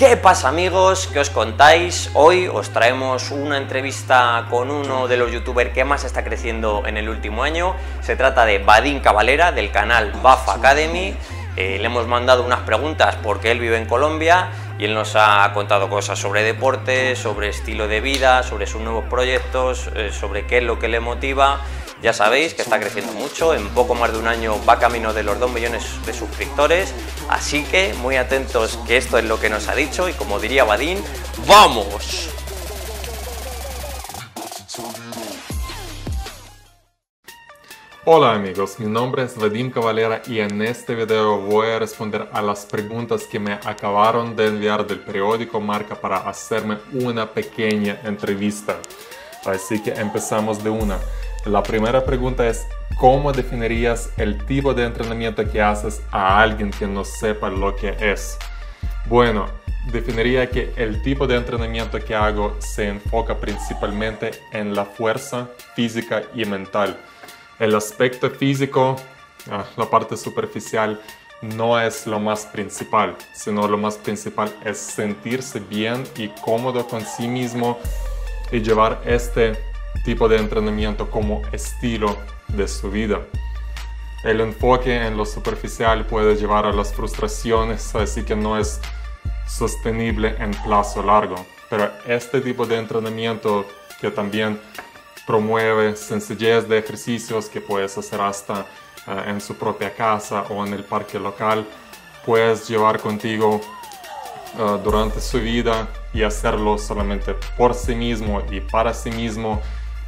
¿Qué pasa amigos? ¿Qué os contáis? Hoy os traemos una entrevista con uno de los youtubers que más está creciendo en el último año. Se trata de Badín Cavalera del canal Buff Academy. Eh, le hemos mandado unas preguntas porque él vive en Colombia y él nos ha contado cosas sobre deporte, sobre estilo de vida, sobre sus nuevos proyectos, eh, sobre qué es lo que le motiva ya sabéis que está creciendo mucho, en poco más de un año va camino de los 2 millones de suscriptores, así que muy atentos que esto es lo que nos ha dicho y como diría Badín, ¡vamos! Hola amigos, mi nombre es Vadim Cavalera y en este video voy a responder a las preguntas que me acabaron de enviar del periódico Marca para hacerme una pequeña entrevista. Así que empezamos de una. La primera pregunta es, ¿cómo definirías el tipo de entrenamiento que haces a alguien que no sepa lo que es? Bueno, definiría que el tipo de entrenamiento que hago se enfoca principalmente en la fuerza física y mental. El aspecto físico, ah, la parte superficial, no es lo más principal, sino lo más principal es sentirse bien y cómodo con sí mismo y llevar este tipo de entrenamiento como estilo de su vida. El enfoque en lo superficial puede llevar a las frustraciones, así que no es sostenible en plazo largo. Pero este tipo de entrenamiento que también promueve sencillez de ejercicios que puedes hacer hasta eh, en su propia casa o en el parque local, puedes llevar contigo eh, durante su vida y hacerlo solamente por sí mismo y para sí mismo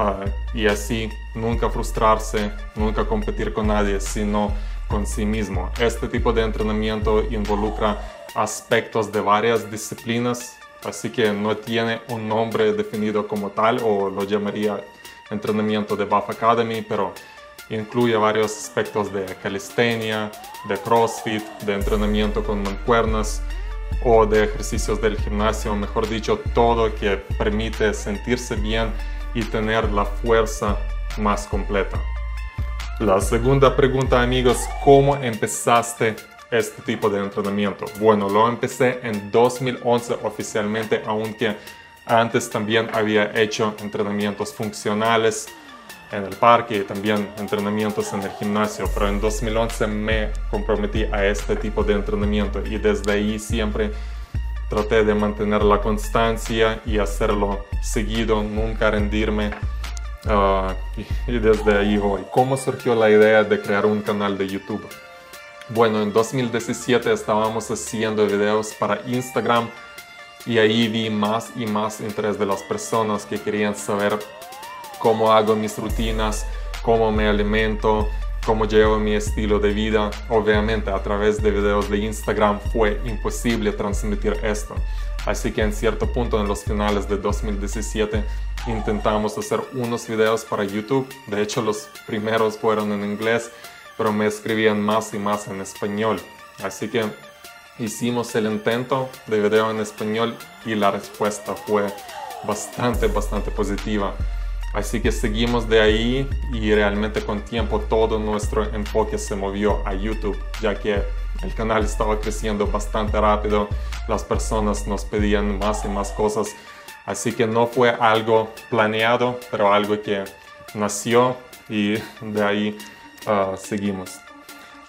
Ah, y así nunca frustrarse, nunca competir con nadie, sino con sí mismo. Este tipo de entrenamiento involucra aspectos de varias disciplinas, así que no tiene un nombre definido como tal o lo llamaría entrenamiento de Buff Academy, pero incluye varios aspectos de calistenia, de CrossFit, de entrenamiento con mancuernas o de ejercicios del gimnasio, mejor dicho, todo que permite sentirse bien y tener la fuerza más completa. La segunda pregunta amigos, ¿cómo empezaste este tipo de entrenamiento? Bueno, lo empecé en 2011 oficialmente, aunque antes también había hecho entrenamientos funcionales en el parque y también entrenamientos en el gimnasio, pero en 2011 me comprometí a este tipo de entrenamiento y desde ahí siempre traté de mantener la constancia y hacerlo seguido, nunca rendirme. Ah, y, desde ahí voy. ¿Cómo surgió la idea de crear un canal de YouTube? Bueno, en 2017 estábamos haciendo videos para Instagram y ahí vi más y más interés de las personas que querían saber cómo hago mis rutinas, cómo me alimento, cómo llevo mi estilo de vida. Obviamente a través de videos de Instagram fue imposible transmitir esto. Así que en cierto punto en los finales de 2017 intentamos hacer unos videos para YouTube. De hecho los primeros fueron en inglés, pero me escribían más y más en español. Así que hicimos el intento de video en español y la respuesta fue bastante, bastante positiva. Así que seguimos de ahí y realmente con tiempo todo nuestro enfoque se movió a YouTube, ya que el canal estaba creciendo bastante rápido, las personas nos pedían más y más cosas, así que no fue algo planeado, pero algo que nació y de ahí uh, seguimos.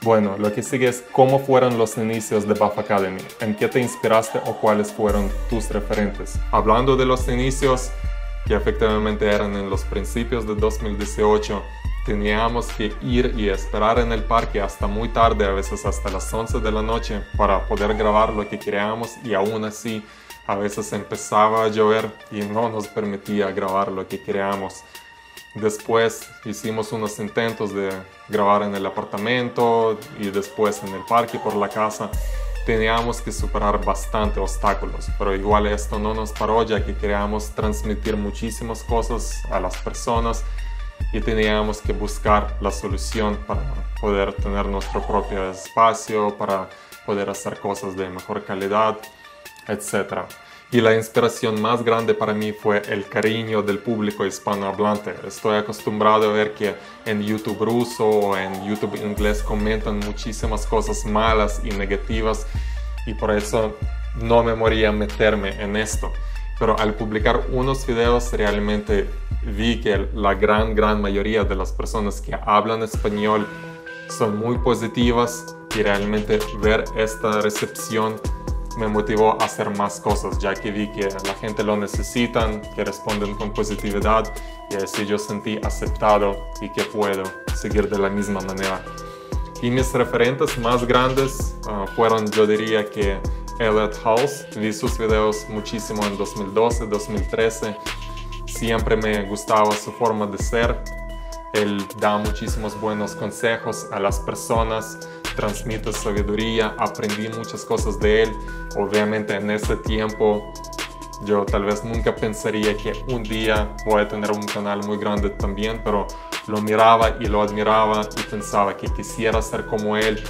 Bueno, lo que sigue es cómo fueron los inicios de Buff Academy, en qué te inspiraste o cuáles fueron tus referentes. Hablando de los inicios, que efectivamente eran en los principios de 2018, teníamos que ir y esperar en el parque hasta muy tarde, a veces hasta las 11 de la noche, para poder grabar lo que queríamos y aún así a veces empezaba a llover y no nos permitía grabar lo que queríamos. Después hicimos unos intentos de grabar en el apartamento y después en el parque por la casa teníamos que superar bastante obstáculos, pero igual esto no nos paró ya que queríamos transmitir muchísimas cosas a las personas y teníamos que buscar la solución para poder tener nuestro propio espacio, para poder hacer cosas de mejor calidad, etc. Y la inspiración más grande para mí fue el cariño del público hispanohablante. Estoy acostumbrado a ver que en YouTube ruso o en YouTube inglés comentan muchísimas cosas malas y negativas y por eso no me moría meterme en esto. Pero al publicar unos videos realmente vi que la gran, gran mayoría de las personas que hablan español son muy positivas y realmente ver esta recepción me motivó a hacer más cosas, ya que vi que la gente lo necesitan, que responden con positividad y así yo sentí aceptado y que puedo seguir de la misma manera. Y mis referentes más grandes ah, fueron, yo diría que Elliot House, vi sus videos muchísimo en 2012, 2013, siempre me gustaba su forma de ser, él da muchísimos buenos consejos a las personas, transmite sabiduría, aprendí muchas cosas de él. Obviamente en ese tiempo yo tal vez nunca pensaría que un día voy a tener un canal muy grande también, pero lo miraba y lo admiraba y pensaba que quisiera ser como él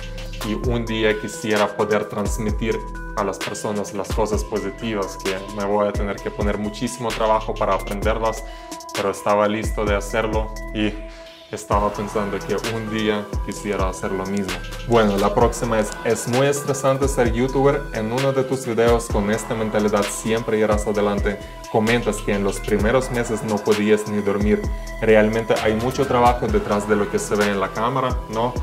y un día quisiera poder transmitir a las personas las cosas positivas que me voy a tener que poner muchísimo trabajo para aprenderlas, pero estaba listo de hacerlo y estaba pensando que un día quisiera hacer lo mismo. Bueno, la próxima es, es muy estresante ser youtuber. En uno de tus videos con esta mentalidad siempre irás adelante. Comentas que en los primeros meses no podías ni dormir. Realmente hay mucho trabajo detrás de lo que se ve en la cámara, ¿no?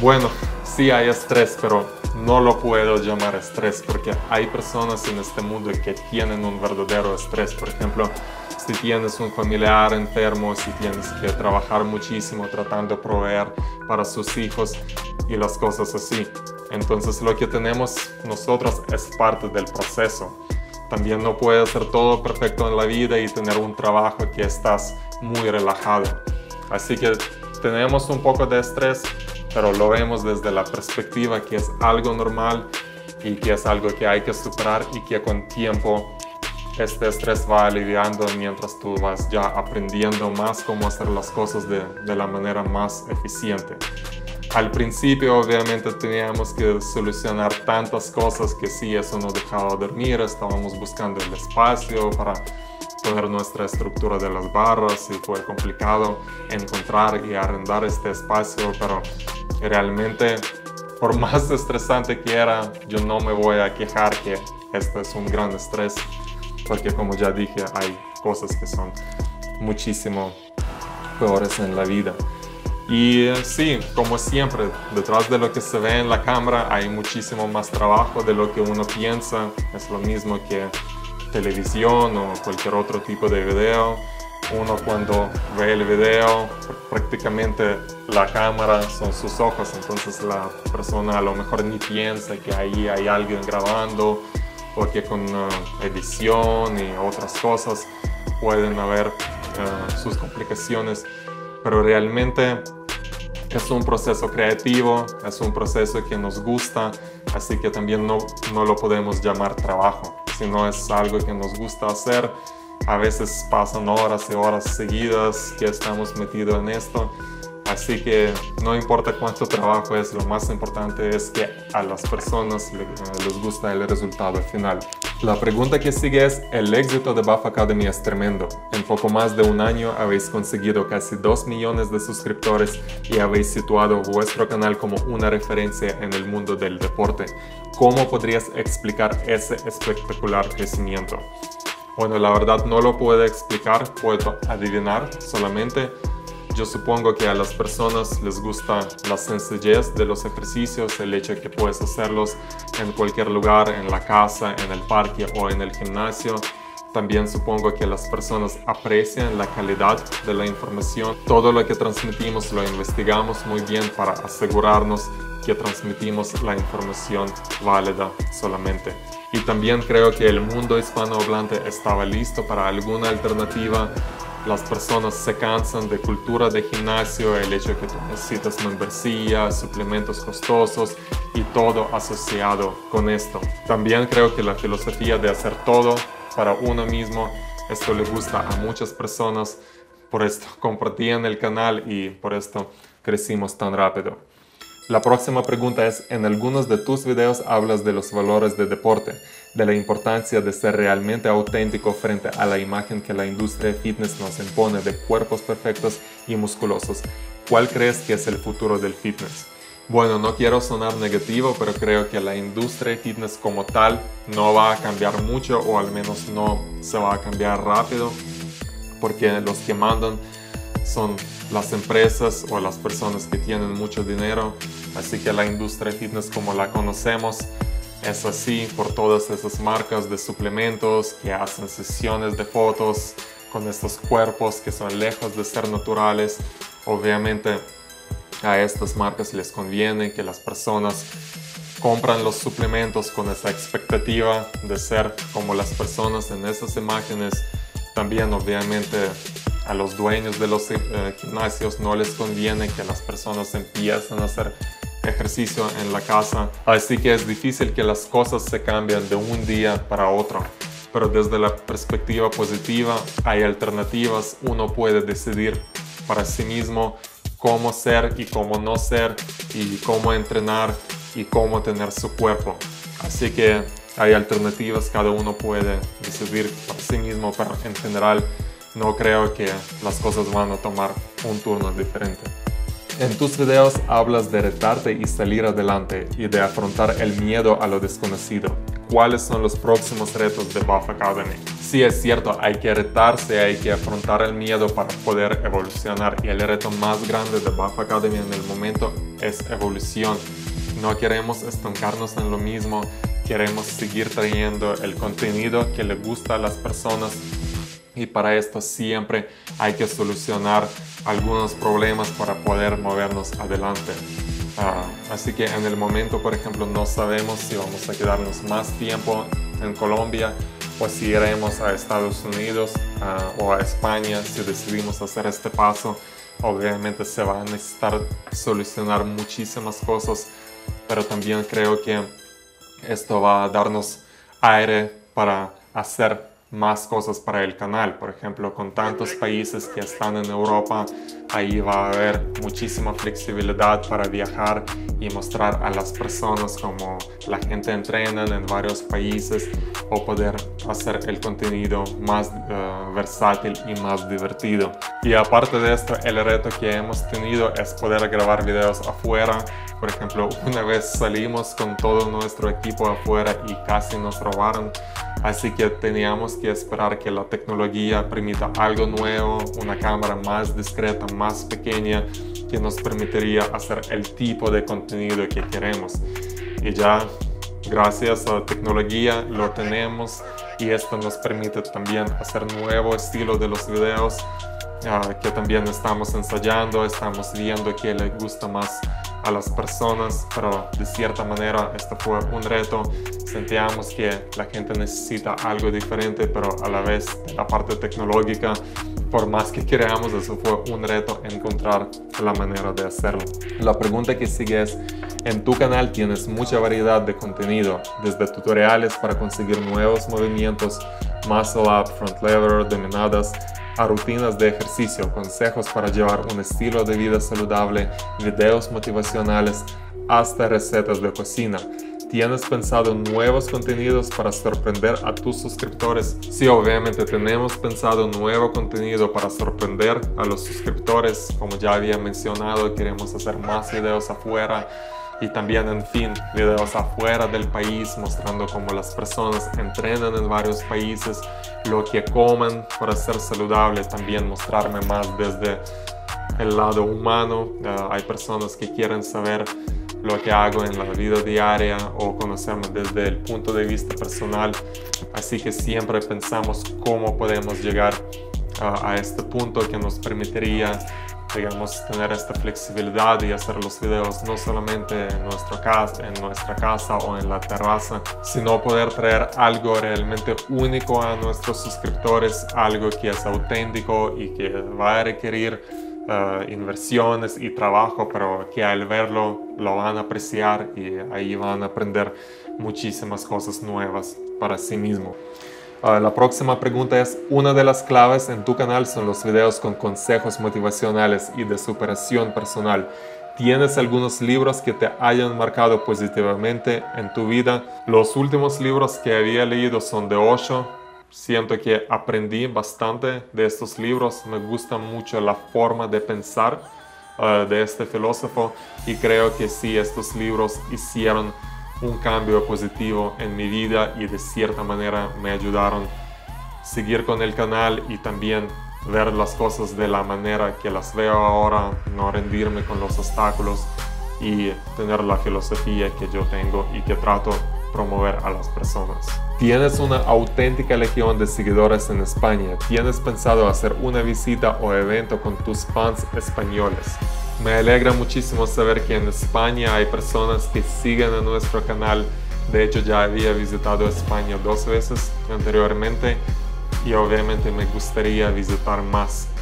Bueno, sí hay estrés, pero no lo puedo llamar estrés porque hay personas en este mundo que tienen un verdadero estrés. Por ejemplo, si tienes un familiar enfermo, si tienes que trabajar muchísimo tratando de proveer para sus hijos y las cosas así. Entonces lo que tenemos nosotros es parte del proceso. También no puedes ser todo perfecto en la vida y tener un trabajo que estás muy relajado. Así que tenemos un poco de estrés, pero lo vemos desde la perspectiva que es algo normal y que es algo que hay que superar y que con tiempo este estrés va aliviando mientras tú vas ya aprendiendo más cómo hacer las cosas de, de, la manera más eficiente. Al principio obviamente teníamos que solucionar tantas cosas que sí, eso nos dejaba dormir, estábamos buscando el espacio para poner nuestra estructura de las barras y fue complicado encontrar y arrendar este espacio, pero realmente por más estresante que era, yo no me voy a quejar que esto es un gran estrés porque como ya dije, hay cosas que son muchísimo peores en la vida. Y eh, sí, como siempre, detrás de lo que se ve en la cámara hay muchísimo más trabajo de lo que uno piensa. Es lo mismo que televisión o cualquier otro tipo de video. Uno cuando ve el video, prácticamente la cámara son sus ojos, entonces la persona a lo mejor ni piensa que ahí hay alguien grabando porque con uh, edición y otras cosas pueden haber uh, sus complicaciones, pero realmente es un proceso creativo, es un proceso que nos gusta, así que también no, no lo podemos llamar trabajo, sino es algo que nos gusta hacer. A veces pasan horas y horas seguidas que estamos metidos en esto Así que no importa cuánto trabajo es, lo más importante es que a las personas les gusta el resultado final. La pregunta que sigue es, el éxito de Buff Academy es tremendo. En poco más de un año habéis conseguido casi 2 millones de suscriptores y habéis situado vuestro canal como una referencia en el mundo del deporte. ¿Cómo podrías explicar ese espectacular crecimiento? Bueno, la verdad no lo puedo explicar, puedo adivinar solamente yo supongo que a las personas les gusta la sencillez de los ejercicios, el hecho de que puedes hacerlos en cualquier lugar, en la casa, en el parque o en el gimnasio. También supongo que las personas aprecian la calidad de la información. Todo lo que transmitimos lo investigamos muy bien para asegurarnos que transmitimos la información válida solamente. Y también creo que el mundo hispanohablante estaba listo para alguna alternativa las personas se cansan de cultura de gimnasio, el hecho que necesitas membresía, suplementos costosos y todo asociado con esto. También creo que la filosofía de hacer todo para uno mismo, esto le gusta a muchas personas, por esto compartían el canal y por esto crecimos tan rápido. La próxima pregunta es, en algunos de tus videos hablas de los valores de deporte, de la importancia de ser realmente auténtico frente a la imagen que la industria de fitness nos impone de cuerpos perfectos y musculosos. ¿Cuál crees que es el futuro del fitness? Bueno, no quiero sonar negativo, pero creo que la industria fitness como tal no va a cambiar mucho o al menos no se va a cambiar rápido porque los que mandan son las empresas o las personas que tienen mucho dinero. Así que la industria fitness como la conocemos es así por todas esas marcas de suplementos que hacen sesiones de fotos con estos cuerpos que son lejos de ser naturales. Obviamente a estas marcas les conviene que las personas compran los suplementos con esa expectativa de ser como las personas en esas imágenes. También obviamente a los dueños de los eh, gimnasios no les conviene que las personas empiecen a hacer ejercicio en la casa. Así que es difícil que las cosas se cambien de un día para otro. Pero desde la perspectiva positiva hay alternativas. Uno puede decidir para sí mismo cómo ser y cómo no ser y cómo entrenar y cómo tener su cuerpo. Así que hay alternativas, cada uno puede decidir para sí mismo, pero en general no creo que las cosas van a tomar un turno diferente. En tus videos hablas de retarte y salir adelante y de afrontar el miedo a lo desconocido. ¿Cuáles son los próximos retos de Buff Academy? Sí, es cierto, hay que retarse, hay que afrontar el miedo para poder evolucionar. Y el reto más grande de Buff Academy en el momento es evolución. No queremos estancarnos en lo mismo, queremos seguir trayendo el contenido que le gusta a las personas y para esto siempre hay que solucionar algunos problemas para poder movernos adelante. Ah, así que en el momento, por ejemplo, no sabemos si vamos a quedarnos más tiempo en Colombia o si iremos a Estados Unidos ah, o a España si decidimos hacer este paso. Obviamente se va a necesitar solucionar muchísimas cosas, pero también creo que esto va a darnos aire para hacer más cosas para el canal. Por ejemplo, con tantos países que están en Europa, ahí va a haber muchísima flexibilidad para viajar y mostrar a las personas cómo la gente entrena en varios países o poder hacer el contenido más eh, versátil y más divertido. Y aparte de esto, el reto que hemos tenido es poder grabar videos afuera. Por ejemplo, una vez salimos con todo nuestro equipo afuera y casi nos robaron Así que teníamos que esperar que la tecnología permita algo nuevo, una cámara más discreta, más pequeña, que nos permitiría hacer el tipo de contenido que queremos. Y ya gracias a la tecnología lo tenemos y esto nos permite también hacer nuevo estilo de los videos uh, que también estamos ensayando, estamos viendo qué le gusta más a las personas, pero de cierta manera esto fue un reto. Sentíamos que la gente necesita algo diferente, pero a la vez la parte tecnológica, por más que queramos, eso fue un reto encontrar la manera de hacerlo. La pregunta que sigue es, en tu canal tienes mucha variedad de contenido, desde tutoriales para conseguir nuevos movimientos, muscle up, front lever, dominadas, a rutinas de ejercicio, consejos para llevar un estilo de vida saludable, videos motivacionales, hasta recetas de cocina. ¿Tienes pensado nuevos contenidos para sorprender a tus suscriptores? Sí, obviamente tenemos pensado nuevo contenido para sorprender a los suscriptores. Como ya había mencionado, queremos hacer más videos afuera y también, en fin, videos afuera del país mostrando cómo las personas entrenan en varios países, lo que comen para ser saludable, también mostrarme más desde el lado humano. hay personas que quieren saber lo que hago en la vida diaria o conocerme desde el punto de vista personal. Así que siempre pensamos cómo podemos llegar a este punto que nos permitiría digamos, tener esta flexibilidad y hacer los videos no solamente en, nuestro casa, en nuestra casa o en la terraza, sino poder traer algo realmente único a nuestros suscriptores, algo que es auténtico y que va a requerir uh, inversiones y trabajo, pero que al verlo lo van a apreciar y ahí van a aprender muchísimas cosas nuevas para sí mismo. Ah, la próxima pregunta es, una de las claves en tu canal son los videos con consejos motivacionales y de superación personal. ¿Tienes algunos libros que te hayan marcado positivamente en tu vida? Los últimos libros que había leído son de Osho. Siento que aprendí bastante de estos libros. Me gusta mucho la forma de pensar uh, de este filósofo y creo que sí, estos libros hicieron un cambio positivo en mi vida y de cierta manera me ayudaron a seguir con el canal y también ver las cosas de la manera que las veo ahora, no rendirme con los obstáculos y tener la filosofía que yo tengo y que trato promover a las personas. Tienes una auténtica legión de seguidores en España. ¿Tienes pensado hacer una visita o evento con tus fans españoles? Me alegra muchísimo saber que en España hay personas que siguen a nuestro canal. De hecho, ya había visitado España dos veces anteriormente y obviamente me gustaría visitar más.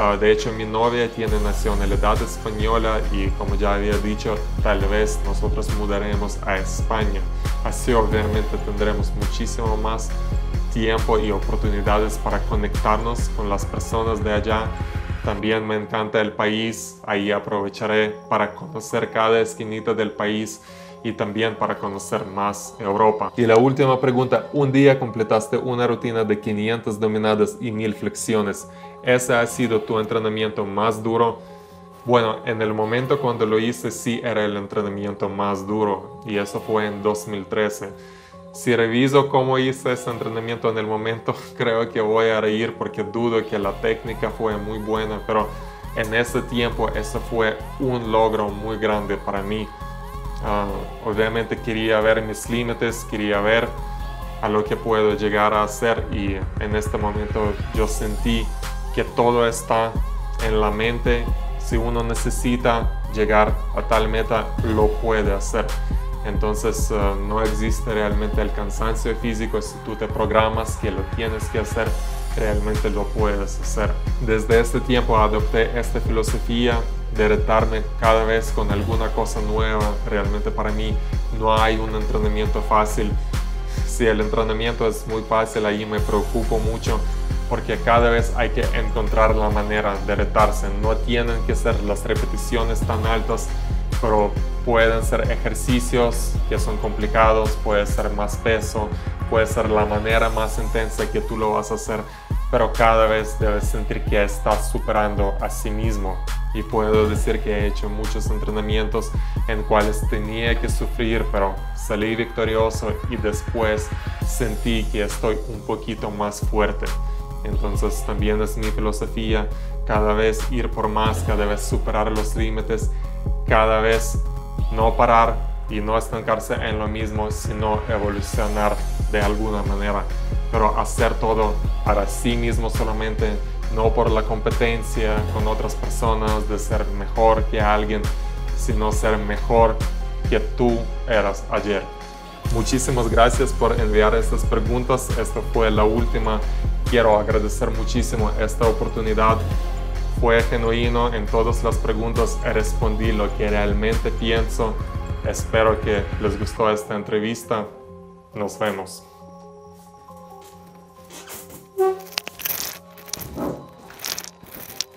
Ah, de hecho, mi novia tiene nacionalidad española y como ya había dicho, tal vez nosotros mudaremos a España. Así obviamente tendremos muchísimo más tiempo y oportunidades para conectarnos con las personas de allá. También me encanta el país, ahí aprovecharé para conocer cada esquinita del país y también para conocer más Europa. Y la última pregunta, un día completaste una rutina de 500 dominadas y 1000 flexiones. ¿Ese ha sido tu entrenamiento más duro? Bueno, en el momento cuando lo hice sí era el entrenamiento más duro y eso fue en 2013. Si reviso cómo hice ese entrenamiento en el momento, creo que voy a reír porque dudo que la técnica fue muy buena, pero en ese tiempo eso fue un logro muy grande para mí. Ah, obviamente quería ver mis límites, quería ver a lo que puedo llegar a hacer y en este momento yo sentí que todo está en la mente. Si uno necesita llegar a tal meta, lo puede hacer. Entonces ah, no existe realmente el cansancio físico si tú te programas que lo tienes que hacer, realmente lo puedes hacer. Desde este tiempo adopté esta filosofía de retarme cada vez con alguna cosa nueva. Realmente para mí no hay un entrenamiento fácil. Si el entrenamiento es muy fácil, ahí me preocupo mucho porque cada vez hay que encontrar la manera de retarse. No tienen que ser las repeticiones tan altas, pero pueden ser ejercicios que son complicados, puede ser más peso, puede ser la manera más intensa que tú lo vas a hacer, pero cada vez debes sentir que estás superando a sí mismo y puedo decir que he hecho muchos entrenamientos en cuales tenía que sufrir, pero salí victorioso y después sentí que estoy un poquito más fuerte. Entonces también es mi filosofía cada vez ir por más, cada vez superar los límites, cada vez no parar y no estancarse en lo mismo, sino evolucionar de alguna manera, pero hacer todo para sí mismo solamente no por la competencia con otras personas de ser mejor que alguien, sino ser mejor que tú eras ayer. Muchísimas gracias por enviar estas preguntas. Esta fue la última. Quiero agradecer muchísimo esta oportunidad. Fue genuino en todas las preguntas. Respondí lo que realmente pienso. Espero que les gustó esta entrevista. Nos vemos.